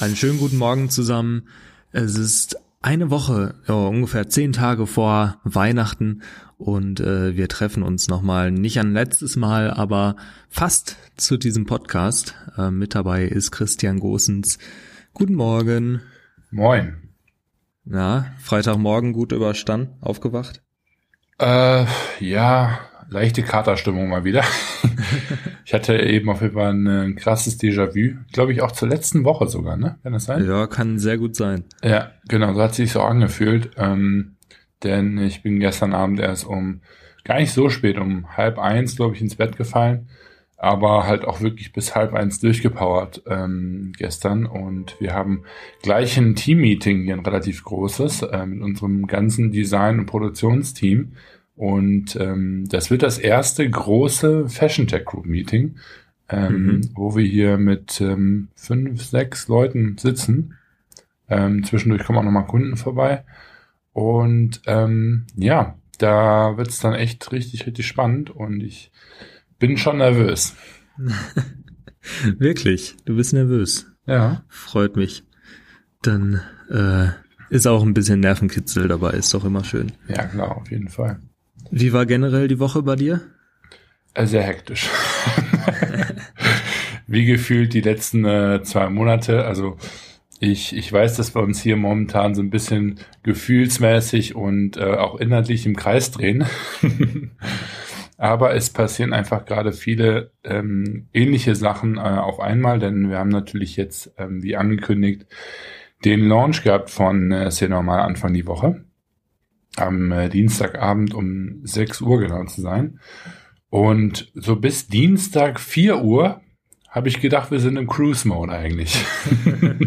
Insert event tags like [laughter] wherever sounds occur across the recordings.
Einen schönen guten Morgen zusammen. Es ist eine Woche, ja, ungefähr zehn Tage vor Weihnachten und äh, wir treffen uns nochmal, nicht ein letztes Mal, aber fast zu diesem Podcast. Äh, mit dabei ist Christian Gosens. Guten Morgen. Moin. Na, Freitagmorgen gut überstanden, aufgewacht? Äh, ja, leichte Katerstimmung mal wieder. [laughs] ich hatte eben auf jeden Fall ein krasses Déjà-vu. Glaube ich auch zur letzten Woche sogar, ne? Kann das sein? Ja, kann sehr gut sein. Ja, genau, so hat sich so angefühlt. Ähm, denn ich bin gestern Abend erst um gar nicht so spät, um halb eins, glaube ich, ins Bett gefallen. Aber halt auch wirklich bis halb eins durchgepowert ähm, gestern. Und wir haben gleich ein Team-Meeting hier, ein relativ großes, äh, mit unserem ganzen Design- und Produktionsteam und ähm, das wird das erste große Fashion Tech Group Meeting, ähm, mhm. wo wir hier mit ähm, fünf, sechs Leuten sitzen. Ähm, zwischendurch kommen auch nochmal Kunden vorbei. Und ähm, ja, da wird es dann echt richtig, richtig spannend und ich bin schon nervös. [laughs] Wirklich, du bist nervös. Ja. Freut mich. Dann äh, ist auch ein bisschen Nervenkitzel dabei, ist doch immer schön. Ja, klar, auf jeden Fall. Wie war generell die Woche bei dir? Äh, sehr hektisch. [laughs] Wie gefühlt die letzten äh, zwei Monate. Also ich, ich weiß, dass wir uns hier momentan so ein bisschen gefühlsmäßig und äh, auch inhaltlich im Kreis drehen. [laughs] Aber es passieren einfach gerade viele ähm, ähnliche Sachen äh, auf einmal, denn wir haben natürlich jetzt, ähm, wie angekündigt, den Launch gehabt von äh, Normal Anfang die Woche am äh, Dienstagabend um 6 Uhr genau zu sein. Und so bis Dienstag 4 Uhr habe ich gedacht, wir sind im Cruise-Mode eigentlich. [laughs]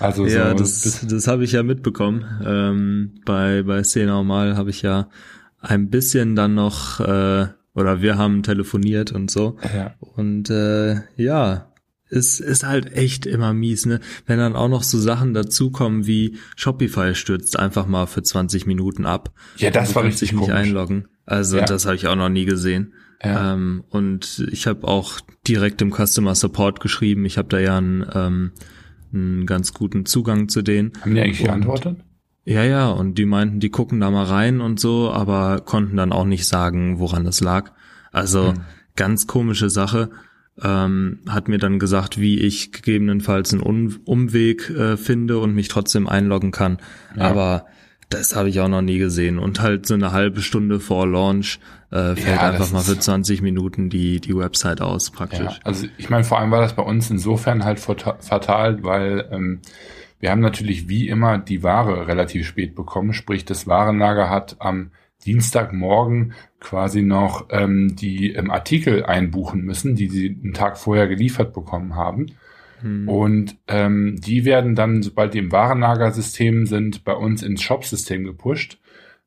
also so ja, das, das habe ich ja mitbekommen. Ähm, bei bei C Normal habe ich ja ein bisschen dann noch äh, oder wir haben telefoniert und so. Ja. Und äh, ja, ist, ist halt echt immer mies, ne? Wenn dann auch noch so Sachen dazukommen wie Shopify stürzt einfach mal für 20 Minuten ab. Ja, das war richtig sich nicht einloggen. Also ja. das habe ich auch noch nie gesehen. Ja. Ähm, und ich habe auch direkt im Customer Support geschrieben. Ich habe da ja einen, ähm, einen ganz guten Zugang zu denen. Haben die eigentlich geantwortet? Ja, ja, und die meinten, die gucken da mal rein und so, aber konnten dann auch nicht sagen, woran das lag. Also hm. ganz komische Sache ähm, hat mir dann gesagt, wie ich gegebenenfalls einen um Umweg äh, finde und mich trotzdem einloggen kann. Ja. Aber das habe ich auch noch nie gesehen. Und halt so eine halbe Stunde vor Launch äh, fällt ja, einfach mal für 20 Minuten die, die Website aus praktisch. Ja, also ich meine, vor allem war das bei uns insofern halt fatal, weil ähm, wir haben natürlich wie immer die Ware relativ spät bekommen, sprich das Warenlager hat am Dienstagmorgen quasi noch ähm, die ähm, Artikel einbuchen müssen, die sie einen Tag vorher geliefert bekommen haben. Hm. Und ähm, die werden dann, sobald die im Warenlagersystem sind, bei uns ins Shop-System gepusht.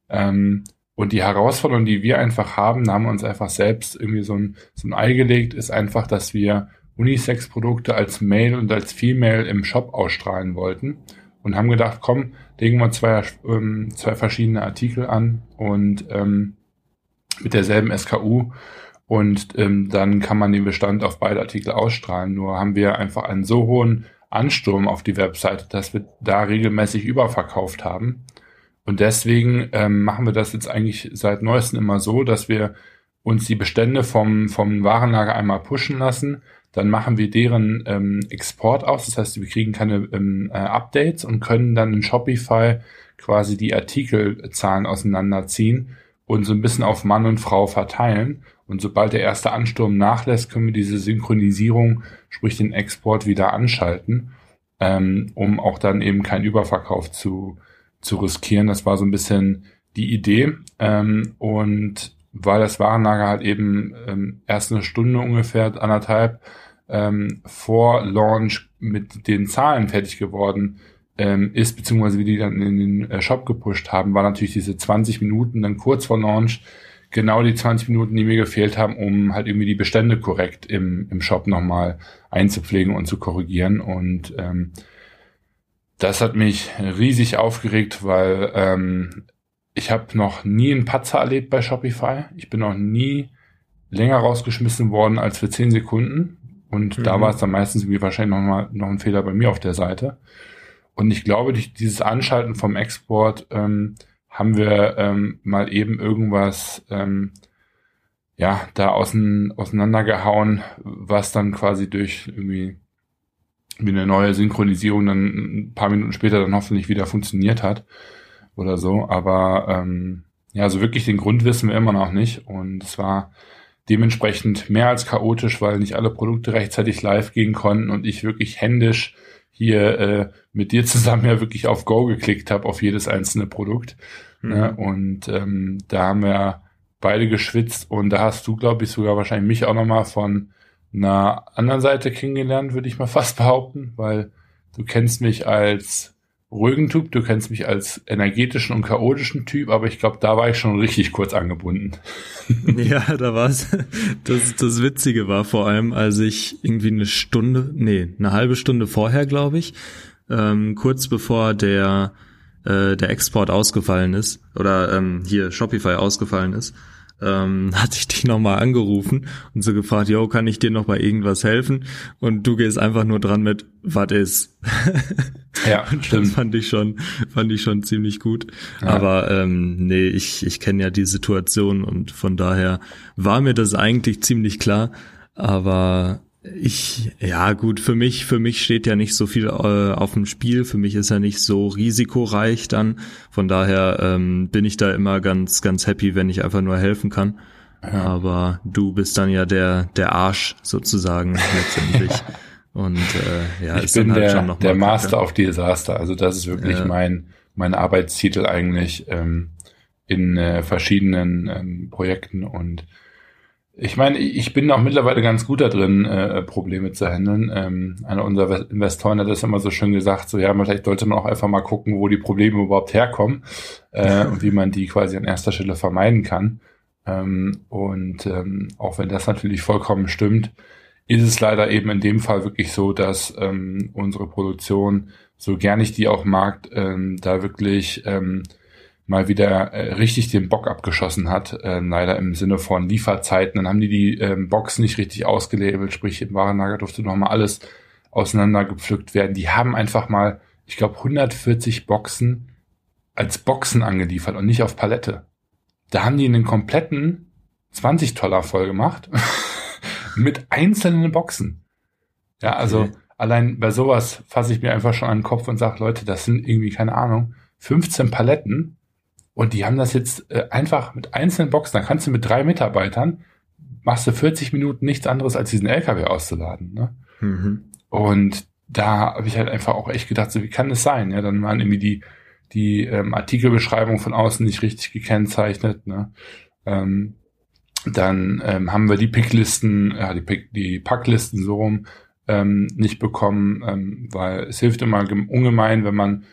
Ähm, und die Herausforderung, die wir einfach haben, da haben wir uns einfach selbst irgendwie so ein, so ein Ei gelegt, ist einfach, dass wir Unisex-Produkte als Mail und als Female im Shop ausstrahlen wollten und haben gedacht, komm, legen wir zwei, ähm, zwei verschiedene Artikel an und ähm, mit derselben SKU und ähm, dann kann man den Bestand auf beide Artikel ausstrahlen. Nur haben wir einfach einen so hohen Ansturm auf die Webseite, dass wir da regelmäßig überverkauft haben. Und deswegen ähm, machen wir das jetzt eigentlich seit neuestem immer so, dass wir uns die Bestände vom, vom Warenlager einmal pushen lassen, dann machen wir deren ähm, Export aus. Das heißt, wir kriegen keine ähm, äh, Updates und können dann in Shopify quasi die Artikelzahlen auseinanderziehen und so ein bisschen auf Mann und Frau verteilen. Und sobald der erste Ansturm nachlässt, können wir diese Synchronisierung, sprich den Export, wieder anschalten, ähm, um auch dann eben keinen Überverkauf zu, zu riskieren. Das war so ein bisschen die Idee. Ähm, und weil das Warenlager halt eben ähm, erst eine Stunde ungefähr, anderthalb ähm, vor Launch mit den Zahlen fertig geworden ähm, ist, beziehungsweise wie die dann in den äh, Shop gepusht haben, war natürlich diese 20 Minuten dann kurz vor Launch genau die 20 Minuten, die mir gefehlt haben, um halt irgendwie die Bestände korrekt im, im Shop nochmal einzupflegen und zu korrigieren. Und ähm, das hat mich riesig aufgeregt, weil ähm, ich habe noch nie einen Patzer erlebt bei Shopify. Ich bin noch nie länger rausgeschmissen worden als für 10 Sekunden. Und mhm. da war es dann meistens irgendwie wahrscheinlich noch mal noch ein Fehler bei mir auf der Seite. Und ich glaube, durch dieses Anschalten vom Export ähm, haben wir ähm, mal eben irgendwas ähm, ja da außen, auseinandergehauen, was dann quasi durch irgendwie wie eine neue Synchronisierung dann ein paar Minuten später dann hoffentlich wieder funktioniert hat oder so. Aber ähm, ja, so wirklich den Grund wissen wir immer noch nicht. Und es war dementsprechend mehr als chaotisch, weil nicht alle Produkte rechtzeitig live gehen konnten und ich wirklich händisch hier äh, mit dir zusammen ja wirklich auf Go geklickt habe auf jedes einzelne Produkt. Mhm. Ne? Und ähm, da haben wir beide geschwitzt und da hast du, glaube ich, sogar wahrscheinlich mich auch nochmal von einer anderen Seite kennengelernt, würde ich mal fast behaupten, weil du kennst mich als ruhigen Typ, du kennst mich als energetischen und chaotischen Typ, aber ich glaube, da war ich schon richtig kurz angebunden. [laughs] Ja, da war's. Das, das Witzige war vor allem, als ich irgendwie eine Stunde, nee, eine halbe Stunde vorher, glaube ich, ähm, kurz bevor der äh, der Export ausgefallen ist oder ähm, hier Shopify ausgefallen ist, ähm, [laughs] hatte ich dich nochmal angerufen und so gefragt, yo, kann ich dir noch bei irgendwas helfen? Und du gehst einfach nur dran mit, was ist? [laughs] Ja, stimmt. Das fand ich schon, fand ich schon ziemlich gut. Ja. Aber ähm, nee, ich, ich kenne ja die Situation und von daher war mir das eigentlich ziemlich klar. Aber ich, ja gut, für mich, für mich steht ja nicht so viel äh, auf dem Spiel. Für mich ist er nicht so risikoreich dann. Von daher ähm, bin ich da immer ganz, ganz happy, wenn ich einfach nur helfen kann. Ja. Aber du bist dann ja der, der Arsch sozusagen letztendlich. [laughs] Und äh, ja, ich bin halt der, der Master of Disaster. Also das ist wirklich ja. mein, mein Arbeitstitel eigentlich ähm, in äh, verschiedenen ähm, Projekten und ich meine, ich bin auch mittlerweile ganz gut da drin, äh, Probleme zu handeln. Ähm, einer unserer Investoren hat das immer so schön gesagt, so ja, vielleicht sollte man auch einfach mal gucken, wo die Probleme überhaupt herkommen äh, und wie man die quasi an erster Stelle vermeiden kann. Ähm, und ähm, auch wenn das natürlich vollkommen stimmt, ist es leider eben in dem Fall wirklich so, dass ähm, unsere Produktion, so gern ich die auch mag, ähm, da wirklich ähm, mal wieder äh, richtig den Bock abgeschossen hat, äh, leider im Sinne von Lieferzeiten. Dann haben die die ähm, Box nicht richtig ausgelabelt, sprich im Warenlager durfte nochmal alles auseinandergepflückt werden. Die haben einfach mal, ich glaube, 140 Boxen als Boxen angeliefert und nicht auf Palette. Da haben die einen kompletten 20 Toller voll gemacht [laughs] mit einzelnen Boxen. Ja, also okay. allein bei sowas fasse ich mir einfach schon an den Kopf und sage, Leute, das sind irgendwie, keine Ahnung, 15 Paletten und die haben das jetzt äh, einfach mit einzelnen Boxen, da kannst du mit drei Mitarbeitern, machst du 40 Minuten nichts anderes, als diesen LKW auszuladen. Ne? Mhm. Und da habe ich halt einfach auch echt gedacht, so wie kann das sein? Ja, dann waren irgendwie die, die ähm, Artikelbeschreibung von außen nicht richtig gekennzeichnet. Ne? Ähm, dann ähm, haben wir die Picklisten, ja, die, Pick, die Packlisten so rum ähm, nicht bekommen, ähm, weil es hilft immer ungemein, wenn man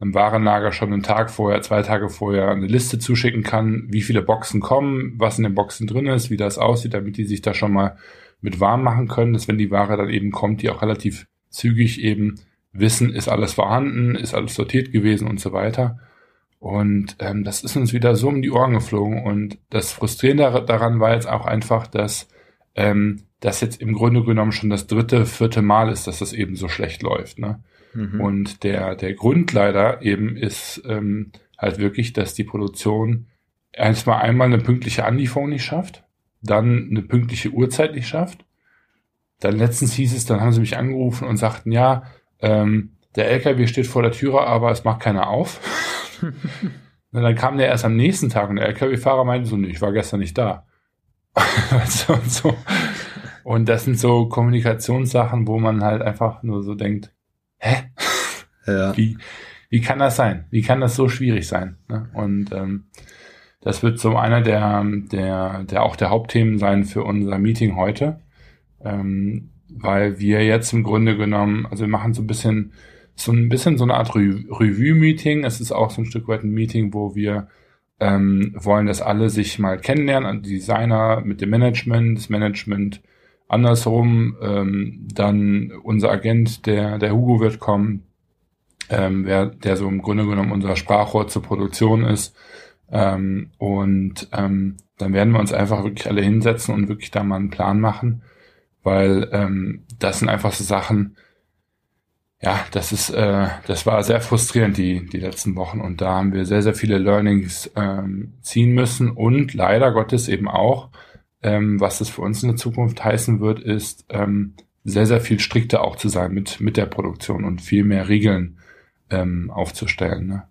einem Warenlager schon einen Tag vorher, zwei Tage vorher eine Liste zuschicken kann, wie viele Boxen kommen, was in den Boxen drin ist, wie das aussieht, damit die sich da schon mal mit warm machen können, dass wenn die Ware dann eben kommt, die auch relativ zügig eben wissen, ist alles vorhanden, ist alles sortiert gewesen und so weiter. Und ähm, das ist uns wieder so um die Ohren geflogen. Und das Frustrierende daran war jetzt auch einfach, dass ähm, das jetzt im Grunde genommen schon das dritte, vierte Mal ist, dass das eben so schlecht läuft. Ne? Mhm. Und der, der Grund leider eben ist ähm, halt wirklich, dass die Produktion erstmal einmal eine pünktliche Anlieferung nicht schafft, dann eine pünktliche Uhrzeit nicht schafft. Dann letztens hieß es, dann haben sie mich angerufen und sagten, ja, ähm, der LKW steht vor der Türe, aber es macht keiner auf. [laughs] und dann kam der erst am nächsten Tag und der LKW-Fahrer meinte so, nee, ich war gestern nicht da. [laughs] und, so. und das sind so Kommunikationssachen, wo man halt einfach nur so denkt, hä? Ja. [laughs] Wie, wie kann das sein? Wie kann das so schwierig sein? Ne? Und ähm, das wird so einer der, der, der auch der Hauptthemen sein für unser Meeting heute, ähm, weil wir jetzt im Grunde genommen, also wir machen so ein bisschen so ein bisschen so eine Art Re Revue-Meeting. Es ist auch so ein Stück weit ein Meeting, wo wir ähm, wollen, dass alle sich mal kennenlernen, die Designer mit dem Management, das Management andersrum, ähm, dann unser Agent, der, der Hugo wird kommen, ähm, wer, der so im Grunde genommen unser Sprachrohr zur Produktion ist. Ähm, und ähm, dann werden wir uns einfach wirklich alle hinsetzen und wirklich da mal einen Plan machen, weil ähm, das sind einfach so Sachen, ja, das ist, äh, das war sehr frustrierend die die letzten Wochen und da haben wir sehr sehr viele Learnings ähm, ziehen müssen und leider Gottes eben auch, ähm, was das für uns in der Zukunft heißen wird, ist ähm, sehr sehr viel strikter auch zu sein mit mit der Produktion und viel mehr Regeln ähm, aufzustellen. Ne?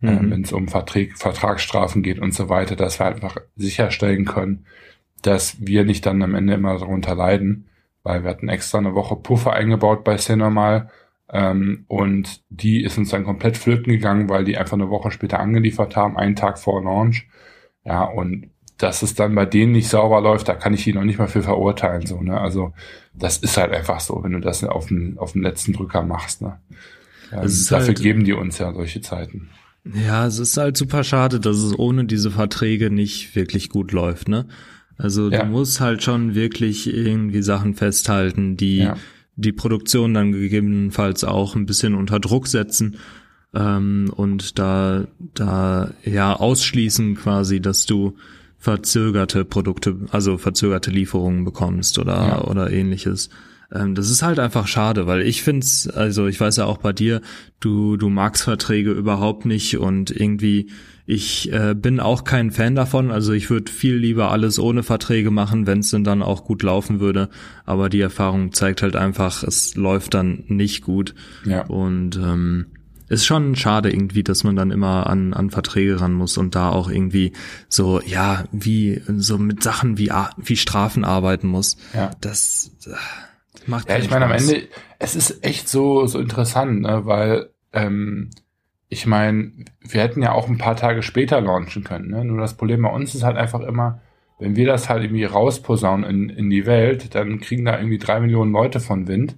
Mhm. Ähm, Wenn es um Vertrag, Vertragsstrafen geht und so weiter, dass wir einfach sicherstellen können, dass wir nicht dann am Ende immer darunter leiden, weil wir hatten extra eine Woche Puffer eingebaut bei Cinemal ähm, und die ist uns dann komplett flöten gegangen, weil die einfach eine Woche später angeliefert haben, einen Tag vor Launch. Ja, und dass es dann bei denen nicht sauber läuft, da kann ich die noch nicht mal für verurteilen. So, ne? Also das ist halt einfach so, wenn du das auf dem, auf dem letzten Drücker machst. Ne? Ähm, dafür halt, geben die uns ja solche Zeiten. Ja, es ist halt super schade, dass es ohne diese Verträge nicht wirklich gut läuft, ne? Also ja. du musst halt schon wirklich irgendwie Sachen festhalten, die ja. die Produktion dann gegebenenfalls auch ein bisschen unter Druck setzen ähm, und da da ja ausschließen quasi, dass du verzögerte Produkte, also verzögerte Lieferungen bekommst oder ja. oder ähnliches. Ähm, das ist halt einfach schade, weil ich find's, also ich weiß ja auch bei dir, du du magst Verträge überhaupt nicht und irgendwie ich äh, bin auch kein Fan davon. Also ich würde viel lieber alles ohne Verträge machen, wenn es denn dann auch gut laufen würde. Aber die Erfahrung zeigt halt einfach, es läuft dann nicht gut. Ja. Und ähm, ist schon schade irgendwie, dass man dann immer an, an Verträge ran muss und da auch irgendwie so, ja, wie, so mit Sachen wie, wie Strafen arbeiten muss. Ja. Das äh, macht Ja, ich meine, am Ende, es ist echt so, so interessant, ne, weil, ähm, ich meine, wir hätten ja auch ein paar Tage später launchen können. Ne? Nur das Problem bei uns ist halt einfach immer, wenn wir das halt irgendwie rausposaunen in, in die Welt, dann kriegen da irgendwie drei Millionen Leute von Wind.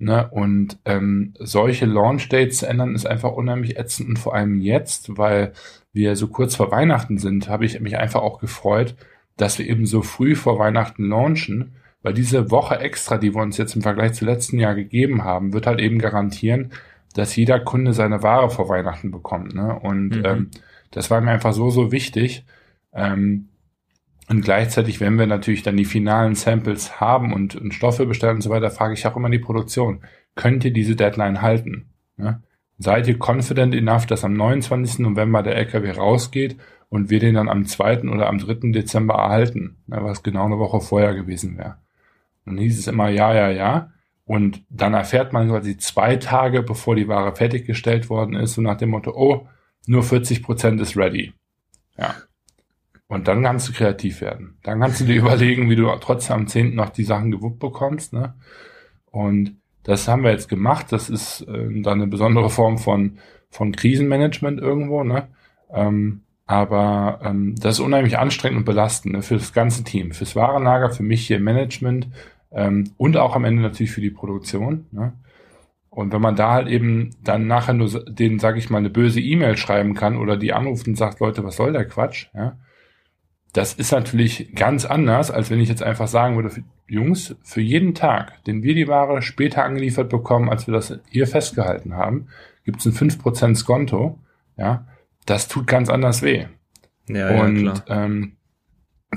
Ne? Und ähm, solche Launch-Dates zu ändern, ist einfach unheimlich ätzend. Und vor allem jetzt, weil wir so kurz vor Weihnachten sind, habe ich mich einfach auch gefreut, dass wir eben so früh vor Weihnachten launchen. Weil diese Woche extra, die wir uns jetzt im Vergleich zu letzten Jahr gegeben haben, wird halt eben garantieren, dass jeder Kunde seine Ware vor Weihnachten bekommt. Ne? Und mhm. ähm, das war mir einfach so, so wichtig. Ähm, und gleichzeitig, wenn wir natürlich dann die finalen Samples haben und, und Stoffe bestellen und so weiter, frage ich auch immer die Produktion, könnt ihr diese Deadline halten? Ne? Seid ihr confident enough, dass am 29. November der LKW rausgeht und wir den dann am 2. oder am 3. Dezember erhalten, ne, was genau eine Woche vorher gewesen wäre. Und hieß es immer ja, ja, ja. Und dann erfährt man quasi zwei Tage, bevor die Ware fertiggestellt worden ist, so nach dem Motto, oh, nur 40 Prozent ist ready. Ja. Und dann kannst du kreativ werden. Dann kannst du dir [laughs] überlegen, wie du trotzdem am 10. noch die Sachen gewuppt bekommst. Ne? Und das haben wir jetzt gemacht. Das ist äh, dann eine besondere Form von, von Krisenmanagement irgendwo. Ne? Ähm, aber ähm, das ist unheimlich anstrengend und belastend ne? für das ganze Team. Fürs Warenlager, für mich hier im Management, ähm, und auch am Ende natürlich für die Produktion. Ne? Und wenn man da halt eben dann nachher nur den, sage ich mal, eine böse E-Mail schreiben kann oder die anruft und sagt, Leute, was soll der Quatsch? Ja? Das ist natürlich ganz anders, als wenn ich jetzt einfach sagen würde, für, Jungs, für jeden Tag, den wir die Ware später angeliefert bekommen, als wir das hier festgehalten haben, gibt es ein 5% Skonto. Ja, das tut ganz anders weh. Ja, und ja, ähm,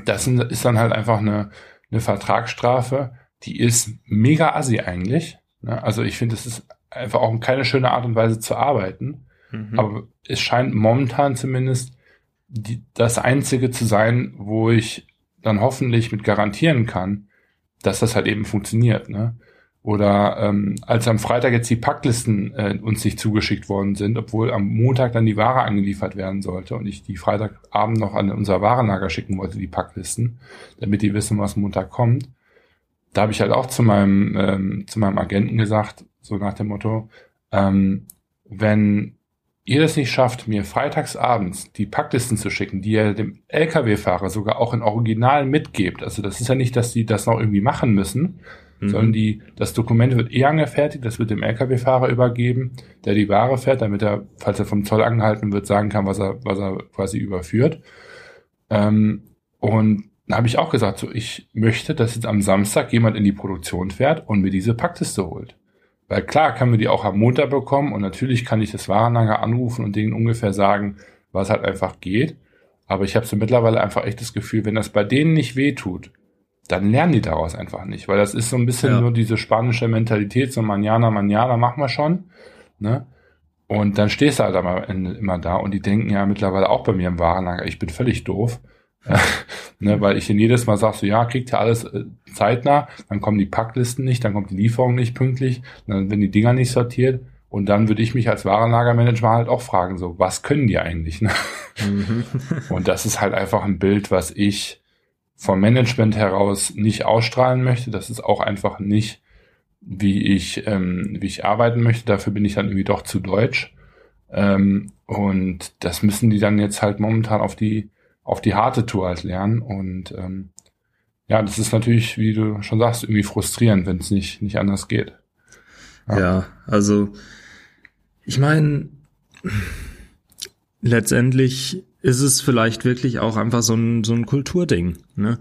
das ist dann halt einfach eine, eine Vertragsstrafe, die ist mega assi eigentlich. Ne? Also ich finde, es ist einfach auch keine schöne Art und Weise zu arbeiten. Mhm. Aber es scheint momentan zumindest die, das Einzige zu sein, wo ich dann hoffentlich mit garantieren kann, dass das halt eben funktioniert. Ne? Oder ähm, als am Freitag jetzt die Packlisten äh, uns nicht zugeschickt worden sind, obwohl am Montag dann die Ware angeliefert werden sollte und ich die Freitagabend noch an unser Warenlager schicken wollte, die Packlisten, damit die wissen, was Montag kommt, da habe ich halt auch zu meinem, ähm, zu meinem Agenten gesagt, so nach dem Motto, ähm, wenn ihr das nicht schafft, mir freitagsabends die Packlisten zu schicken, die ihr dem Lkw-Fahrer sogar auch in Original mitgebt, also das ist ja nicht, dass die das noch irgendwie machen müssen, mhm. sondern die, das Dokument wird eh angefertigt, das wird dem Lkw-Fahrer übergeben, der die Ware fährt, damit er, falls er vom Zoll angehalten wird, sagen kann, was er, was er quasi überführt. Ähm, und dann habe ich auch gesagt, so ich möchte, dass jetzt am Samstag jemand in die Produktion fährt und mir diese Packliste holt. Weil klar kann mir die auch am Montag bekommen und natürlich kann ich das Warenlager anrufen und denen ungefähr sagen, was halt einfach geht. Aber ich habe so mittlerweile einfach echt das Gefühl, wenn das bei denen nicht wehtut, dann lernen die daraus einfach nicht, weil das ist so ein bisschen ja. nur diese spanische Mentalität, so manana, manana, machen wir schon, ne? Und dann stehst du halt immer, immer da und die denken ja mittlerweile auch bei mir im Warenlager, ich bin völlig doof. [laughs] ne, weil ich jedes Mal sag so, ja, kriegt ihr alles äh, zeitnah, dann kommen die Packlisten nicht, dann kommt die Lieferung nicht pünktlich, dann werden die Dinger nicht sortiert und dann würde ich mich als Warenlagermanager halt auch fragen, so, was können die eigentlich? Ne? Mhm. [laughs] und das ist halt einfach ein Bild, was ich vom Management heraus nicht ausstrahlen möchte. Das ist auch einfach nicht, wie ich, ähm, wie ich arbeiten möchte. Dafür bin ich dann irgendwie doch zu deutsch. Ähm, und das müssen die dann jetzt halt momentan auf die, auf die harte Tour halt lernen. Und ähm, ja, das ist natürlich, wie du schon sagst, irgendwie frustrierend, wenn es nicht, nicht anders geht. Ja, ja also ich meine, letztendlich ist es vielleicht wirklich auch einfach so ein, so ein Kulturding, ne?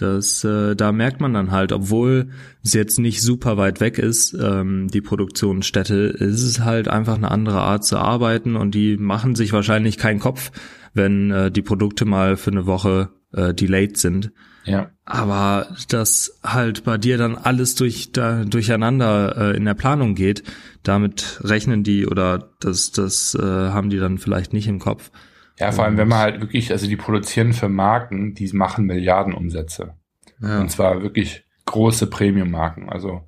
Das, äh, da merkt man dann halt, obwohl es jetzt nicht super weit weg ist, ähm, die Produktionsstätte, ist es halt einfach eine andere Art zu arbeiten und die machen sich wahrscheinlich keinen Kopf, wenn äh, die Produkte mal für eine Woche äh, delayed sind. Ja. Aber dass halt bei dir dann alles durch da, durcheinander äh, in der Planung geht, damit rechnen die oder das, das äh, haben die dann vielleicht nicht im Kopf. Ja, vor allem, wenn man halt wirklich, also die produzieren für Marken, die machen Milliardenumsätze. Ja. Und zwar wirklich große Premium-Marken. Also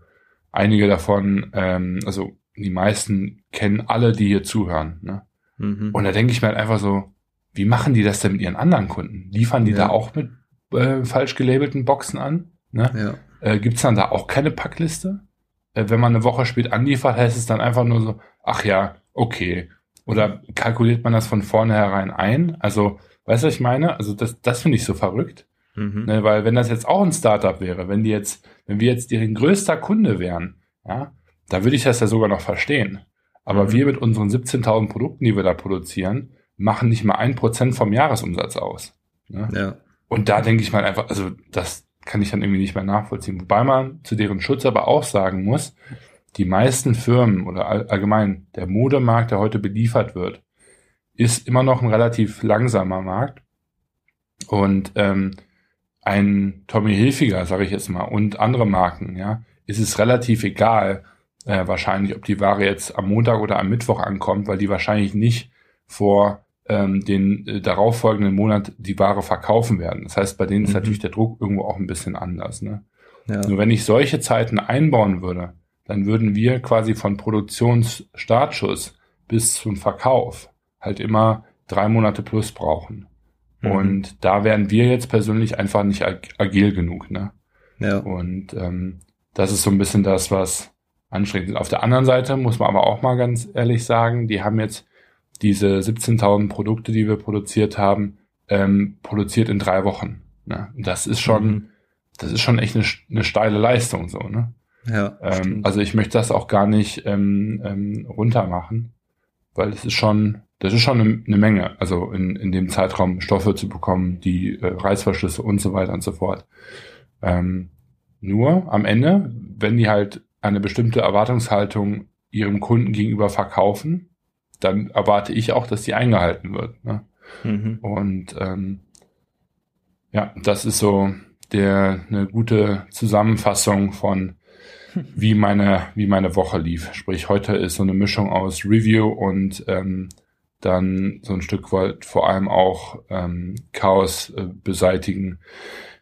einige davon, ähm, also die meisten kennen alle, die hier zuhören. Ne? Mhm. Und da denke ich mir halt einfach so, wie machen die das denn mit ihren anderen Kunden? Liefern die ja. da auch mit äh, falsch gelabelten Boxen an? Ne? Ja. Äh, Gibt dann da auch keine Packliste? Äh, wenn man eine Woche spät anliefert, heißt es dann einfach nur so, ach ja, okay. Oder kalkuliert man das von vornherein ein? Also, weißt du, was ich meine? Also, das, das finde ich so verrückt. Mhm. Ne, weil wenn das jetzt auch ein Startup wäre, wenn die jetzt, wenn wir jetzt deren größter Kunde wären, ja, da würde ich das ja sogar noch verstehen. Aber mhm. wir mit unseren 17.000 Produkten, die wir da produzieren, machen nicht mal ein Prozent vom Jahresumsatz aus. Ne? Ja. Und da denke ich mal einfach, also das kann ich dann irgendwie nicht mehr nachvollziehen. Wobei man zu deren Schutz aber auch sagen muss, die meisten Firmen oder allgemein der Modemarkt, der heute beliefert wird, ist immer noch ein relativ langsamer Markt. Und ähm, ein Tommy Hilfiger, sage ich jetzt mal, und andere Marken, ja, ist es relativ egal, äh, wahrscheinlich, ob die Ware jetzt am Montag oder am Mittwoch ankommt, weil die wahrscheinlich nicht vor ähm, den äh, darauffolgenden Monat die Ware verkaufen werden. Das heißt, bei denen ist mhm. natürlich der Druck irgendwo auch ein bisschen anders. Ne? Ja. Nur wenn ich solche Zeiten einbauen würde, dann würden wir quasi von Produktionsstartschuss bis zum Verkauf halt immer drei Monate plus brauchen. Mhm. Und da wären wir jetzt persönlich einfach nicht ag agil genug. Ne? Ja. Und ähm, das ist so ein bisschen das, was anstrengend ist. Auf der anderen Seite muss man aber auch mal ganz ehrlich sagen, die haben jetzt diese 17.000 Produkte, die wir produziert haben, ähm, produziert in drei Wochen. Ne? Das ist schon, mhm. das ist schon echt eine, eine steile Leistung so. Ne? Ja. Ähm, also ich möchte das auch gar nicht ähm, ähm, runtermachen, weil es ist schon, das ist schon eine, eine, Menge. Also in, in dem Zeitraum Stoffe zu bekommen, die äh, Reißverschlüsse und so weiter und so fort. Ähm, nur am Ende, wenn die halt eine bestimmte Erwartungshaltung ihrem Kunden gegenüber verkaufen, dann erwarte ich auch, dass die eingehalten wird. Ne? Mhm. Und ähm, ja, das ist so der eine gute Zusammenfassung von wie meine wie meine Woche lief. Sprich, heute ist so eine Mischung aus Review und ähm, dann so ein Stück weit vor allem auch ähm, Chaos äh, beseitigen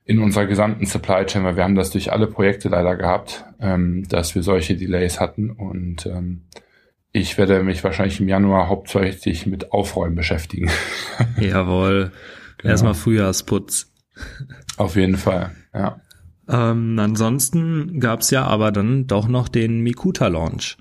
in unserer gesamten Supply Chain, weil wir haben das durch alle Projekte leider gehabt, ähm, dass wir solche Delays hatten und ähm, ich werde mich wahrscheinlich im Januar hauptsächlich mit Aufräumen beschäftigen. Jawohl. [laughs] Genau. Erstmal Frühjahrsputz. Auf jeden Fall, ja. Ähm, ansonsten gab's ja aber dann doch noch den Mikuta-Launch.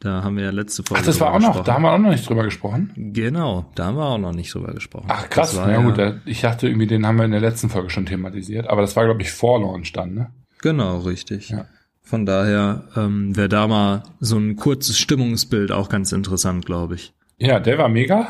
Da haben wir ja letzte Folge. Ach, das war auch gesprochen. noch, da haben wir auch noch nicht drüber gesprochen. Genau, da haben wir auch noch nicht drüber gesprochen. Ach krass, ja, ja gut, ich dachte irgendwie, den haben wir in der letzten Folge schon thematisiert, aber das war glaube ich vor Launch dann, ne? Genau, richtig. Ja. Von daher ähm, wäre da mal so ein kurzes Stimmungsbild auch ganz interessant, glaube ich. Ja, der war mega.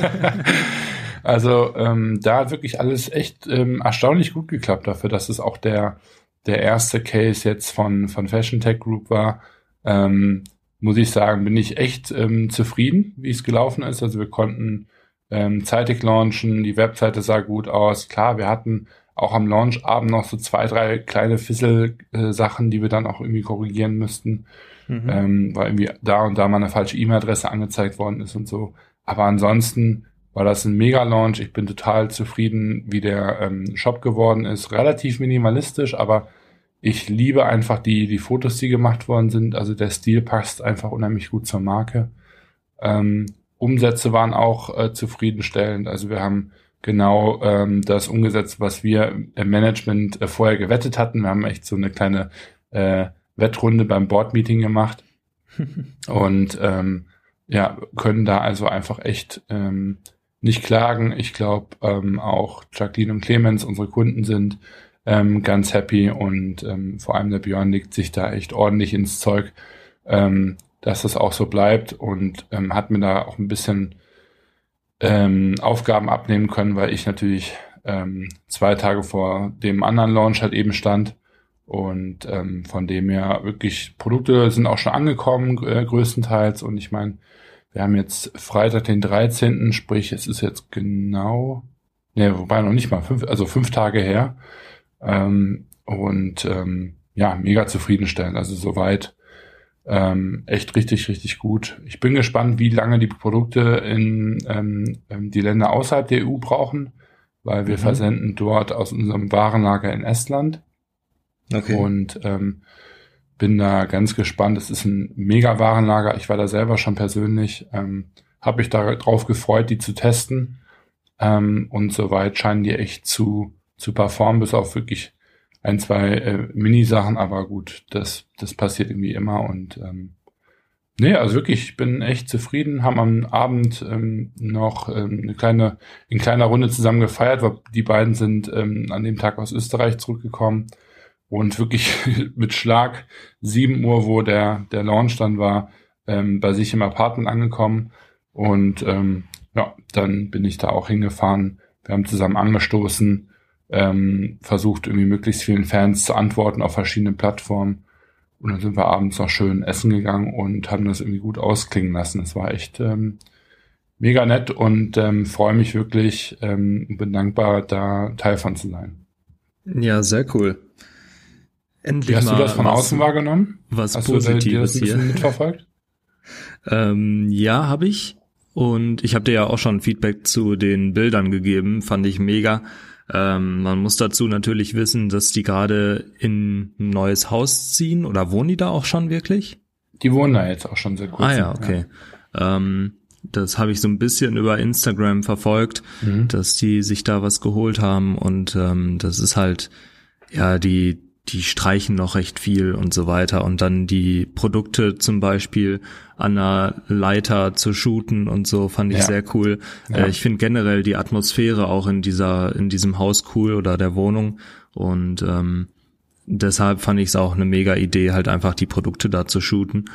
[laughs] also ähm, da hat wirklich alles echt ähm, erstaunlich gut geklappt dafür, dass es auch der der erste Case jetzt von von Fashion Tech Group war. Ähm, muss ich sagen, bin ich echt ähm, zufrieden, wie es gelaufen ist. Also wir konnten ähm, zeitig launchen, die Webseite sah gut aus. Klar, wir hatten auch am Launch-Abend noch so zwei, drei kleine Fissel-Sachen, die wir dann auch irgendwie korrigieren müssten, mhm. ähm, weil irgendwie da und da mal eine falsche E-Mail-Adresse angezeigt worden ist und so. Aber ansonsten war das ein Mega-Launch. Ich bin total zufrieden, wie der ähm, Shop geworden ist. Relativ minimalistisch, aber ich liebe einfach die, die Fotos, die gemacht worden sind. Also der Stil passt einfach unheimlich gut zur Marke. Ähm, Umsätze waren auch äh, zufriedenstellend. Also wir haben genau ähm, das umgesetzt, was wir im Management äh, vorher gewettet hatten. Wir haben echt so eine kleine äh, Wettrunde beim Board-Meeting gemacht [laughs] und ähm, ja, können da also einfach echt ähm, nicht klagen. Ich glaube, ähm, auch Jacqueline und Clemens, unsere Kunden, sind ähm, ganz happy und ähm, vor allem der Björn legt sich da echt ordentlich ins Zeug, ähm, dass das auch so bleibt und ähm, hat mir da auch ein bisschen ähm, Aufgaben abnehmen können, weil ich natürlich ähm, zwei Tage vor dem anderen Launch halt eben stand und ähm, von dem her wirklich Produkte sind auch schon angekommen äh, größtenteils und ich meine, wir haben jetzt Freitag den 13., sprich es ist jetzt genau, ne, wobei noch nicht mal fünf, also fünf Tage her ähm, und ähm, ja, mega zufriedenstellend. Also soweit ähm, echt richtig, richtig gut. Ich bin gespannt, wie lange die Produkte in ähm, ähm die Länder außerhalb der EU brauchen, weil wir mhm. versenden dort aus unserem Warenlager in Estland. Okay. Und ähm, bin da ganz gespannt. Es ist ein mega Warenlager. Ich war da selber schon persönlich. Ähm, Habe mich darauf gefreut, die zu testen. Ähm, und soweit scheinen die echt zu, zu performen, bis auf wirklich ein, zwei äh, Mini-Sachen, aber gut, das, das passiert irgendwie immer und ähm, nee, also wirklich, ich bin echt zufrieden, haben am Abend ähm, noch ähm, eine kleine, in kleiner Runde zusammen gefeiert, weil die beiden sind ähm, an dem Tag aus Österreich zurückgekommen und wirklich [laughs] mit Schlag sieben Uhr, wo der, der Launch dann war, ähm, bei sich im Apartment angekommen und ähm, ja, dann bin ich da auch hingefahren. Wir haben zusammen angestoßen, ähm, versucht irgendwie möglichst vielen Fans zu antworten auf verschiedenen Plattformen. Und dann sind wir abends noch schön essen gegangen und haben das irgendwie gut ausklingen lassen. Es war echt ähm, mega nett und ähm, freue mich wirklich ähm, bin dankbar, da Teil von zu sein. Ja, sehr cool. Endlich Wie hast du das von was, außen wahrgenommen? Was hast Positives du dir das hier. mitverfolgt? [laughs] ähm, ja, habe ich. Und ich habe dir ja auch schon Feedback zu den Bildern gegeben, fand ich mega. Ähm, man muss dazu natürlich wissen, dass die gerade in ein neues Haus ziehen oder wohnen die da auch schon wirklich? Die wohnen da jetzt auch schon sehr kurz. Ah ja, okay. Ja. Ähm, das habe ich so ein bisschen über Instagram verfolgt, mhm. dass die sich da was geholt haben und ähm, das ist halt ja die die streichen noch recht viel und so weiter und dann die Produkte zum Beispiel an einer Leiter zu shooten und so fand ich ja. sehr cool. Ja. Äh, ich finde generell die Atmosphäre auch in dieser in diesem Haus cool oder der Wohnung und ähm, deshalb fand ich es auch eine mega Idee, halt einfach die Produkte da zu shooten.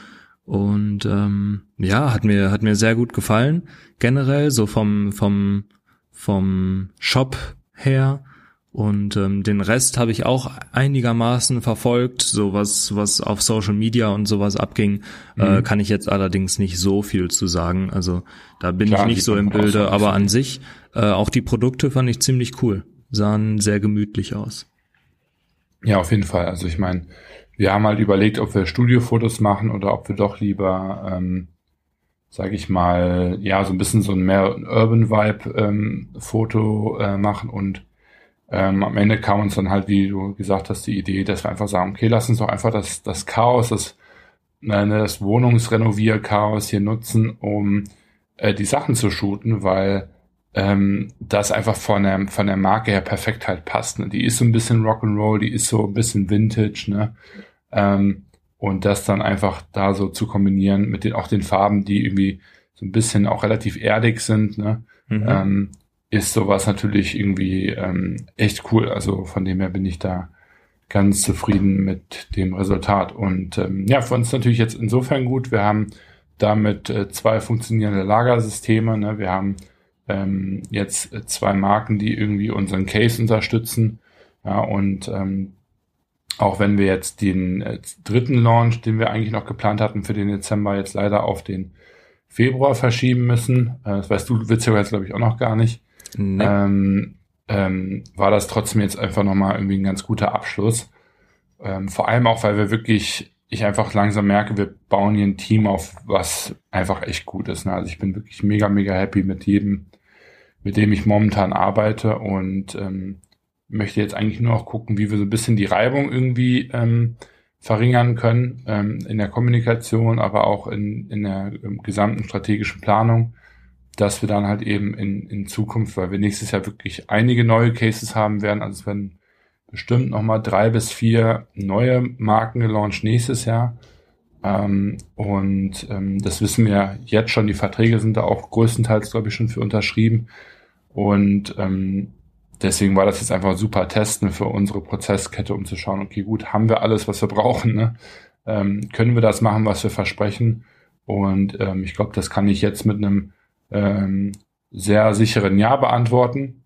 Und ähm, ja, hat mir hat mir sehr gut gefallen generell so vom vom vom Shop her und ähm, den Rest habe ich auch einigermaßen verfolgt, so was, was auf Social Media und sowas abging, äh, mhm. äh, kann ich jetzt allerdings nicht so viel zu sagen. Also da bin Klar, ich nicht so im Bilde, aber an sich, äh, auch die Produkte fand ich ziemlich cool. Sahen sehr gemütlich aus. Ja, auf jeden Fall. Also ich meine, wir haben halt überlegt, ob wir Studiofotos machen oder ob wir doch lieber, ähm, sage ich mal, ja, so ein bisschen so ein mehr Urban Vibe ähm, Foto äh, machen und ähm, am Ende kam uns dann halt, wie du gesagt hast, die Idee, dass wir einfach sagen, okay, lass uns doch einfach das, das Chaos, das, äh, das Wohnungsrenovier-Chaos hier nutzen, um äh, die Sachen zu shooten, weil ähm, das einfach von der, von der Marke her perfekt halt passt. Ne? Die ist so ein bisschen Rock'n'Roll, die ist so ein bisschen Vintage, ne? Ähm, und das dann einfach da so zu kombinieren mit den auch den Farben, die irgendwie so ein bisschen auch relativ erdig sind, ne? Mhm. Ähm, ist sowas natürlich irgendwie ähm, echt cool. Also von dem her bin ich da ganz zufrieden mit dem Resultat. Und ähm, ja, für uns natürlich jetzt insofern gut. Wir haben damit äh, zwei funktionierende Lagersysteme. Ne? Wir haben ähm, jetzt äh, zwei Marken, die irgendwie unseren Case unterstützen. Ja, und ähm, auch wenn wir jetzt den äh, dritten Launch, den wir eigentlich noch geplant hatten für den Dezember, jetzt leider auf den Februar verschieben müssen. Äh, das weißt du, Witziger jetzt glaube ich auch noch gar nicht. Nee. Ähm, ähm, war das trotzdem jetzt einfach nochmal irgendwie ein ganz guter Abschluss. Ähm, vor allem auch, weil wir wirklich, ich einfach langsam merke, wir bauen hier ein Team auf, was einfach echt gut ist. Ne? Also ich bin wirklich mega, mega happy mit jedem, mit dem ich momentan arbeite und ähm, möchte jetzt eigentlich nur noch gucken, wie wir so ein bisschen die Reibung irgendwie ähm, verringern können ähm, in der Kommunikation, aber auch in, in der ähm, gesamten strategischen Planung, dass wir dann halt eben in, in Zukunft, weil wir nächstes Jahr wirklich einige neue Cases haben werden, also es werden bestimmt nochmal drei bis vier neue Marken gelauncht nächstes Jahr. Ähm, und ähm, das wissen wir jetzt schon, die Verträge sind da auch größtenteils, glaube ich, schon für unterschrieben. Und ähm, deswegen war das jetzt einfach super testen für unsere Prozesskette, um zu schauen, okay, gut, haben wir alles, was wir brauchen? Ne? Ähm, können wir das machen, was wir versprechen? Und ähm, ich glaube, das kann ich jetzt mit einem ähm, sehr sicheren Ja beantworten.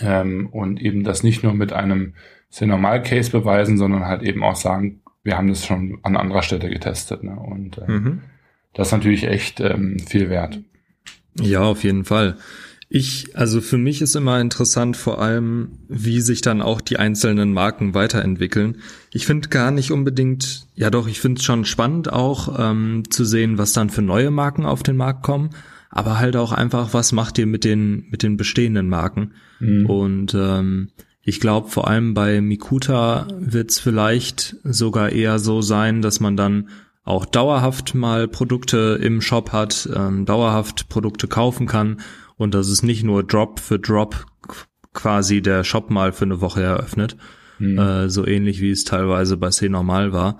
Ähm, und eben das nicht nur mit einem sehr normal Case beweisen, sondern halt eben auch sagen, wir haben das schon an anderer Stelle getestet. Ne? Und ähm, mhm. das ist natürlich echt ähm, viel wert. Ja, auf jeden Fall. Ich, also für mich ist immer interessant vor allem, wie sich dann auch die einzelnen Marken weiterentwickeln. Ich finde gar nicht unbedingt, ja doch, ich finde es schon spannend auch ähm, zu sehen, was dann für neue Marken auf den Markt kommen, aber halt auch einfach, was macht ihr mit den mit den bestehenden Marken? Mhm. Und ähm, ich glaube, vor allem bei Mikuta wird es vielleicht sogar eher so sein, dass man dann auch dauerhaft mal Produkte im Shop hat, ähm, dauerhaft Produkte kaufen kann und dass es nicht nur Drop für Drop quasi der Shop mal für eine Woche eröffnet. Mhm. Äh, so ähnlich wie es teilweise bei C normal war.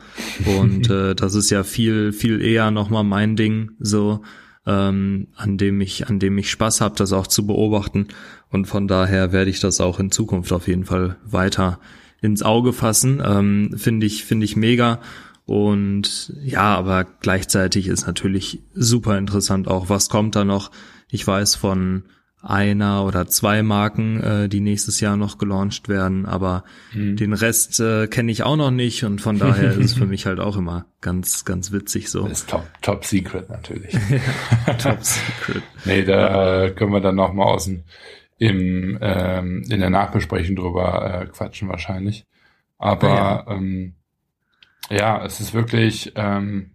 Und [laughs] äh, das ist ja viel, viel eher nochmal mein Ding, so ähm, an dem ich, an dem ich Spaß habe, das auch zu beobachten. Und von daher werde ich das auch in Zukunft auf jeden Fall weiter ins Auge fassen. Ähm, finde ich, finde ich mega. Und ja, aber gleichzeitig ist natürlich super interessant auch, was kommt da noch. Ich weiß von einer oder zwei Marken, äh, die nächstes Jahr noch gelauncht werden, aber mhm. den Rest äh, kenne ich auch noch nicht und von daher ist es für [laughs] mich halt auch immer ganz, ganz witzig so. Das ist top, top secret natürlich. [laughs] top secret. nee, da können wir dann nochmal aus dem, im, ähm, in der Nachbesprechung drüber äh, quatschen wahrscheinlich. Aber ja, ähm, ja es ist wirklich, ähm,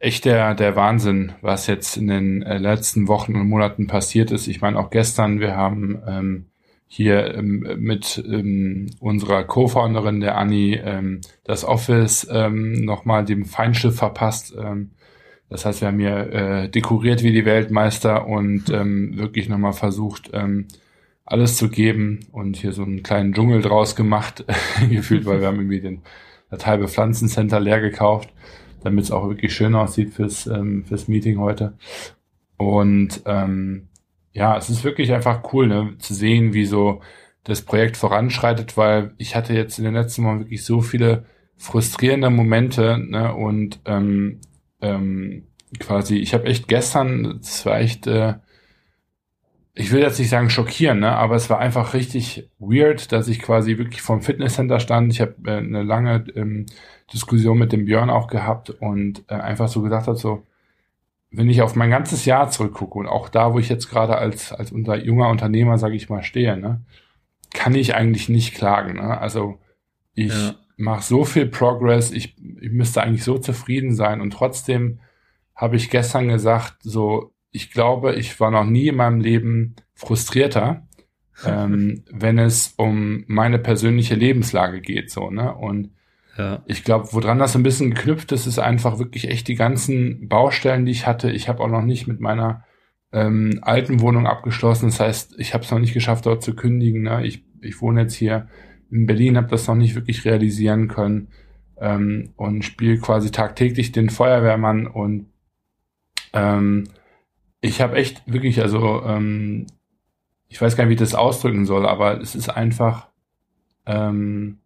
echt der, der Wahnsinn, was jetzt in den äh, letzten Wochen und Monaten passiert ist. Ich meine, auch gestern, wir haben ähm, hier ähm, mit ähm, unserer Co-Founderin, der Anni, ähm, das Office ähm, nochmal dem Feinschiff verpasst. Ähm, das heißt, wir haben hier äh, dekoriert wie die Weltmeister und ähm, wirklich nochmal versucht, ähm, alles zu geben und hier so einen kleinen Dschungel draus gemacht, [laughs] gefühlt, weil wir haben irgendwie den, das halbe Pflanzencenter leer gekauft damit es auch wirklich schön aussieht fürs, ähm, fürs Meeting heute. Und ähm, ja, es ist wirklich einfach cool, ne, zu sehen, wie so das Projekt voranschreitet, weil ich hatte jetzt in den letzten Wochen wirklich so viele frustrierende Momente ne, und ähm, ähm, quasi, ich habe echt gestern, das war echt, äh, ich will jetzt nicht sagen schockieren, ne, aber es war einfach richtig weird, dass ich quasi wirklich vom Fitnesscenter stand. Ich habe äh, eine lange ähm, Diskussion mit dem Björn auch gehabt und äh, einfach so gesagt hat, so, wenn ich auf mein ganzes Jahr zurückgucke und auch da, wo ich jetzt gerade als, als unser junger Unternehmer, sage ich mal, stehe, ne, kann ich eigentlich nicht klagen. Ne? Also ich ja. mache so viel Progress, ich, ich müsste eigentlich so zufrieden sein und trotzdem habe ich gestern gesagt, so, ich glaube, ich war noch nie in meinem Leben frustrierter, [laughs] ähm, wenn es um meine persönliche Lebenslage geht, so, ne? Und ja. Ich glaube, woran das ein bisschen geknüpft ist, ist einfach wirklich echt die ganzen Baustellen, die ich hatte. Ich habe auch noch nicht mit meiner ähm, alten Wohnung abgeschlossen. Das heißt, ich habe es noch nicht geschafft, dort zu kündigen. Ne? Ich, ich wohne jetzt hier in Berlin, habe das noch nicht wirklich realisieren können ähm, und spiele quasi tagtäglich den Feuerwehrmann und ähm, ich habe echt wirklich, also ähm, ich weiß gar nicht, wie ich das ausdrücken soll, aber es ist einfach ähm,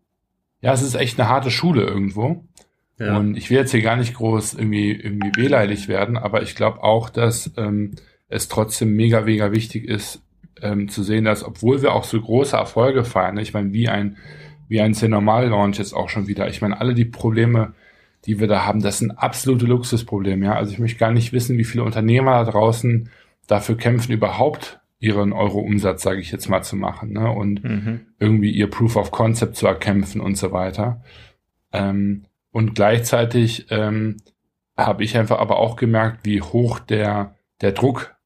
ja, es ist echt eine harte Schule irgendwo. Ja. Und ich will jetzt hier gar nicht groß irgendwie, irgendwie wehleidig werden, aber ich glaube auch, dass ähm, es trotzdem mega, mega wichtig ist, ähm, zu sehen, dass obwohl wir auch so große Erfolge feiern, ne, ich meine, wie ein, wie ein C-Normal-Launch jetzt auch schon wieder, ich meine, alle die Probleme, die wir da haben, das sind absolute Luxusprobleme, ja. Also ich möchte gar nicht wissen, wie viele Unternehmer da draußen dafür kämpfen, überhaupt ihren Euro-Umsatz, sage ich jetzt mal, zu machen ne? und mhm. irgendwie ihr Proof of Concept zu erkämpfen und so weiter. Ähm, und gleichzeitig ähm, habe ich einfach aber auch gemerkt, wie hoch der, der Druck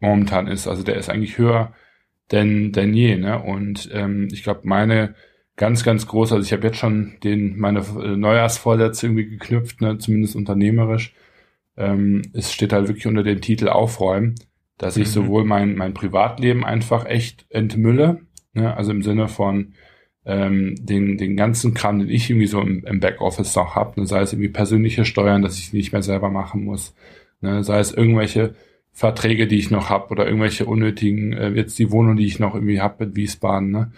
momentan ist. Also der ist eigentlich höher denn, denn je. Ne? Und ähm, ich glaube, meine ganz, ganz groß, also ich habe jetzt schon den, meine äh, Neujahrsvorsätze irgendwie geknüpft, ne? zumindest unternehmerisch. Ähm, es steht halt wirklich unter dem Titel Aufräumen, dass ich mhm. sowohl mein, mein Privatleben einfach echt entmülle, ne? also im Sinne von ähm, den, den ganzen Kram, den ich irgendwie so im, im Backoffice noch habe, ne? sei es irgendwie persönliche Steuern, dass ich nicht mehr selber machen muss, ne? sei es irgendwelche Verträge, die ich noch habe oder irgendwelche unnötigen, äh, jetzt die Wohnung, die ich noch irgendwie habe mit Wiesbaden, ne?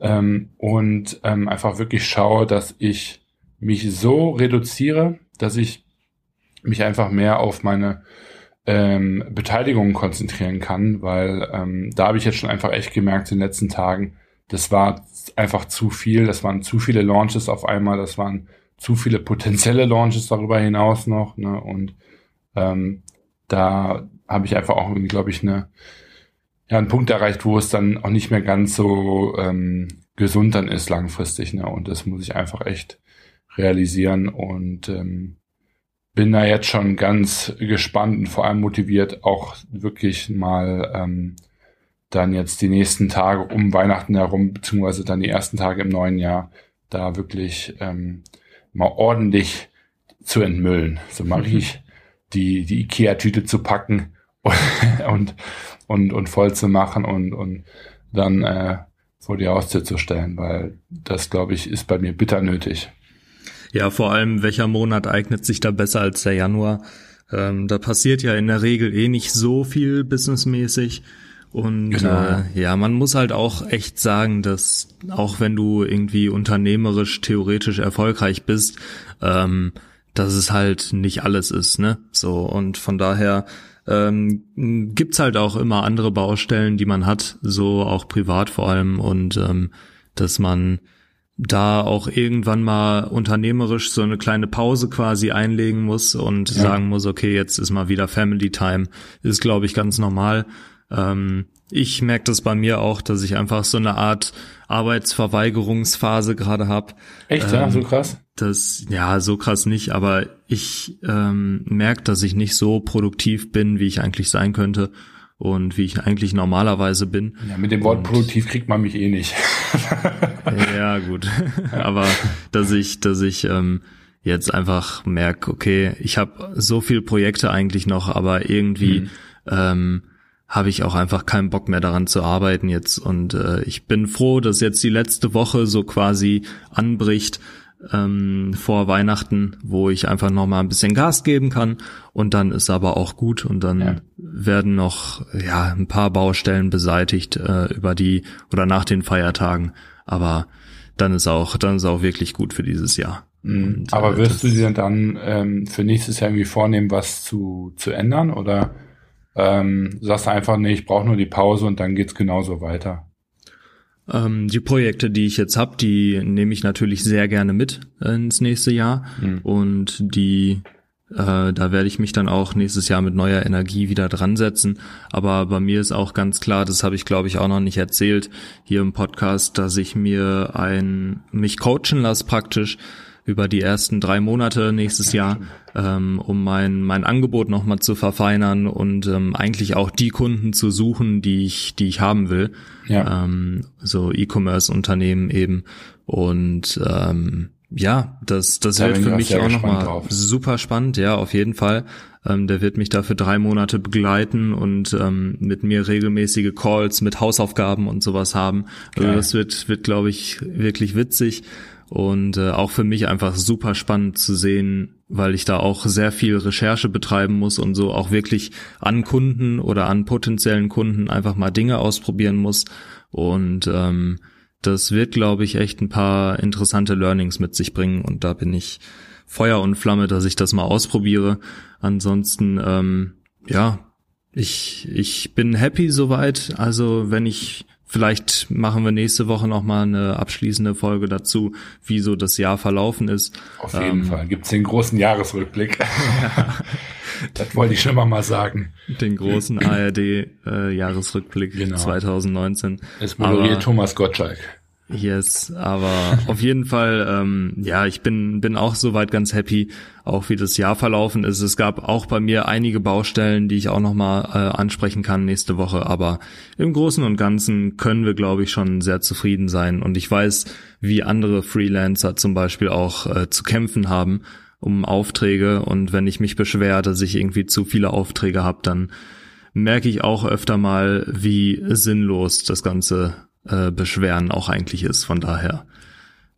Ähm, und ähm, einfach wirklich schaue, dass ich mich so reduziere, dass ich mich einfach mehr auf meine ähm, Beteiligungen konzentrieren kann, weil ähm, da habe ich jetzt schon einfach echt gemerkt in den letzten Tagen, das war einfach zu viel, das waren zu viele Launches auf einmal, das waren zu viele potenzielle Launches darüber hinaus noch, ne? Und ähm, da habe ich einfach auch irgendwie, glaube ich, eine, ja, einen Punkt erreicht, wo es dann auch nicht mehr ganz so ähm, gesund dann ist langfristig. Ne? Und das muss ich einfach echt realisieren und ähm, bin da jetzt schon ganz gespannt und vor allem motiviert, auch wirklich mal ähm, dann jetzt die nächsten Tage um Weihnachten herum, beziehungsweise dann die ersten Tage im neuen Jahr, da wirklich ähm, mal ordentlich zu entmüllen. So mache [laughs] ich die, die Ikea-Tüte zu packen [laughs] und, und, und voll zu machen und, und dann äh, vor die Haustür zu stellen, weil das, glaube ich, ist bei mir bitter nötig. Ja, vor allem, welcher Monat eignet sich da besser als der Januar? Ähm, da passiert ja in der Regel eh nicht so viel businessmäßig. Und genau. äh, ja, man muss halt auch echt sagen, dass auch wenn du irgendwie unternehmerisch, theoretisch erfolgreich bist, ähm, dass es halt nicht alles ist, ne? So, und von daher ähm, gibt's halt auch immer andere Baustellen, die man hat, so auch privat vor allem und ähm, dass man da auch irgendwann mal unternehmerisch so eine kleine Pause quasi einlegen muss und ja. sagen muss, okay, jetzt ist mal wieder Family Time, ist glaube ich ganz normal. Ähm, ich merke das bei mir auch, dass ich einfach so eine Art Arbeitsverweigerungsphase gerade habe. Echt, ähm, ja, so krass? Das, ja, so krass nicht, aber ich ähm, merke, dass ich nicht so produktiv bin, wie ich eigentlich sein könnte und wie ich eigentlich normalerweise bin. Ja, mit dem Wort und, produktiv kriegt man mich eh nicht. [laughs] ja, gut. [laughs] aber dass ich, dass ich ähm, jetzt einfach merke, okay, ich habe so viel Projekte eigentlich noch, aber irgendwie mhm. ähm, habe ich auch einfach keinen Bock mehr daran zu arbeiten jetzt. Und äh, ich bin froh, dass jetzt die letzte Woche so quasi anbricht ähm, vor Weihnachten, wo ich einfach noch mal ein bisschen Gas geben kann. Und dann ist aber auch gut und dann ja. werden noch ja ein paar Baustellen beseitigt äh, über die oder nach den Feiertagen. Aber dann ist auch dann ist auch wirklich gut für dieses Jahr. Mhm. Und, aber äh, wirst du dir dann ähm, für nächstes Jahr irgendwie vornehmen, was zu zu ändern oder ähm, sagst du einfach, nee, ich brauche nur die Pause und dann geht's genauso weiter. Ähm, die Projekte, die ich jetzt habe, die nehme ich natürlich sehr gerne mit ins nächste Jahr mhm. und die äh, da werde ich mich dann auch nächstes Jahr mit neuer Energie wieder dran setzen. Aber bei mir ist auch ganz klar, das habe ich glaube ich auch noch nicht erzählt hier im Podcast, dass ich mir ein mich coachen lasse praktisch über die ersten drei Monate nächstes Jahr, ähm, um mein, mein Angebot nochmal zu verfeinern und ähm, eigentlich auch die Kunden zu suchen, die ich, die ich haben will. Ja. Ähm, so E-Commerce-Unternehmen eben. Und ähm, ja, das, das da wird für mich auch nochmal super spannend, ja, auf jeden Fall. Ähm, der wird mich da für drei Monate begleiten und ähm, mit mir regelmäßige Calls mit Hausaufgaben und sowas haben. Also Geil. das wird, wird glaube ich, wirklich witzig. Und äh, auch für mich einfach super spannend zu sehen, weil ich da auch sehr viel Recherche betreiben muss und so auch wirklich an Kunden oder an potenziellen Kunden einfach mal Dinge ausprobieren muss. Und ähm, das wird, glaube ich, echt ein paar interessante Learnings mit sich bringen. Und da bin ich Feuer und Flamme, dass ich das mal ausprobiere. Ansonsten, ähm, ja, ich, ich bin happy soweit. Also wenn ich vielleicht machen wir nächste Woche nochmal eine abschließende Folge dazu, wie so das Jahr verlaufen ist. Auf jeden ähm, Fall. Gibt's den großen Jahresrückblick. Ja. [laughs] das wollte ich schon mal sagen. Den großen [clears throat] ARD-Jahresrückblick äh, genau. 2019. Es moderiert Aber, Thomas Gottschalk. Yes, aber auf jeden Fall, ähm, ja, ich bin bin auch soweit ganz happy, auch wie das Jahr verlaufen ist. Es gab auch bei mir einige Baustellen, die ich auch nochmal äh, ansprechen kann nächste Woche, aber im Großen und Ganzen können wir, glaube ich, schon sehr zufrieden sein. Und ich weiß, wie andere Freelancer zum Beispiel auch äh, zu kämpfen haben um Aufträge. Und wenn ich mich beschwere, dass ich irgendwie zu viele Aufträge habe, dann merke ich auch öfter mal, wie sinnlos das Ganze äh, Beschweren auch eigentlich ist. Von daher,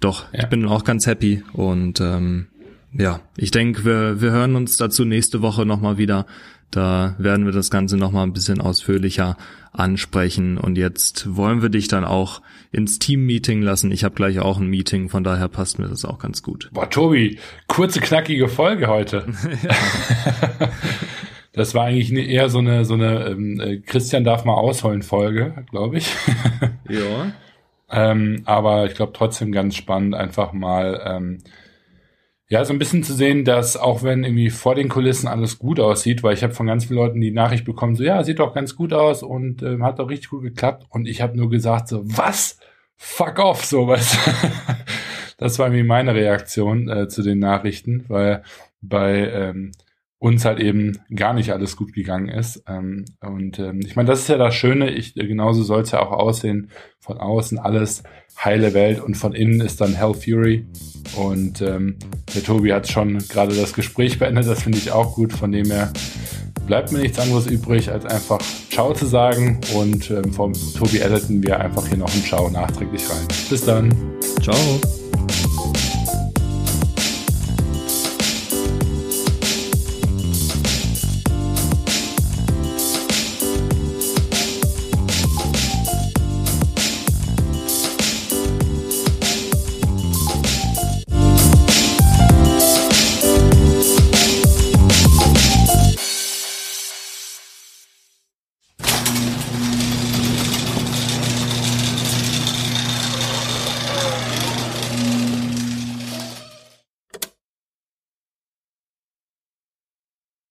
doch, ja. ich bin auch ganz happy und ähm, ja, ich denke, wir, wir hören uns dazu nächste Woche nochmal wieder. Da werden wir das Ganze nochmal ein bisschen ausführlicher ansprechen. Und jetzt wollen wir dich dann auch ins Team-Meeting lassen. Ich habe gleich auch ein Meeting, von daher passt mir das auch ganz gut. Boah, Tobi, kurze, knackige Folge heute. [laughs] [laughs] Das war eigentlich eher so eine, so eine ähm, äh, Christian darf mal ausholen Folge, glaube ich. [laughs] ja. ähm, aber ich glaube trotzdem ganz spannend, einfach mal ähm, ja so ein bisschen zu sehen, dass auch wenn irgendwie vor den Kulissen alles gut aussieht, weil ich habe von ganz vielen Leuten die Nachricht bekommen, so ja, sieht doch ganz gut aus und ähm, hat doch richtig gut geklappt. Und ich habe nur gesagt, so, was? Fuck off, sowas. [laughs] das war irgendwie meine Reaktion äh, zu den Nachrichten, weil bei ähm, uns halt eben gar nicht alles gut gegangen ist. Ähm, und ähm, ich meine, das ist ja das Schöne, ich, genauso soll es ja auch aussehen, von außen alles heile Welt und von innen ist dann Hell Fury. Und ähm, der Tobi hat schon gerade das Gespräch beendet, das finde ich auch gut, von dem her bleibt mir nichts anderes übrig, als einfach Ciao zu sagen und ähm, vom Tobi editen wir einfach hier noch ein Ciao nachträglich rein. Bis dann. Ciao.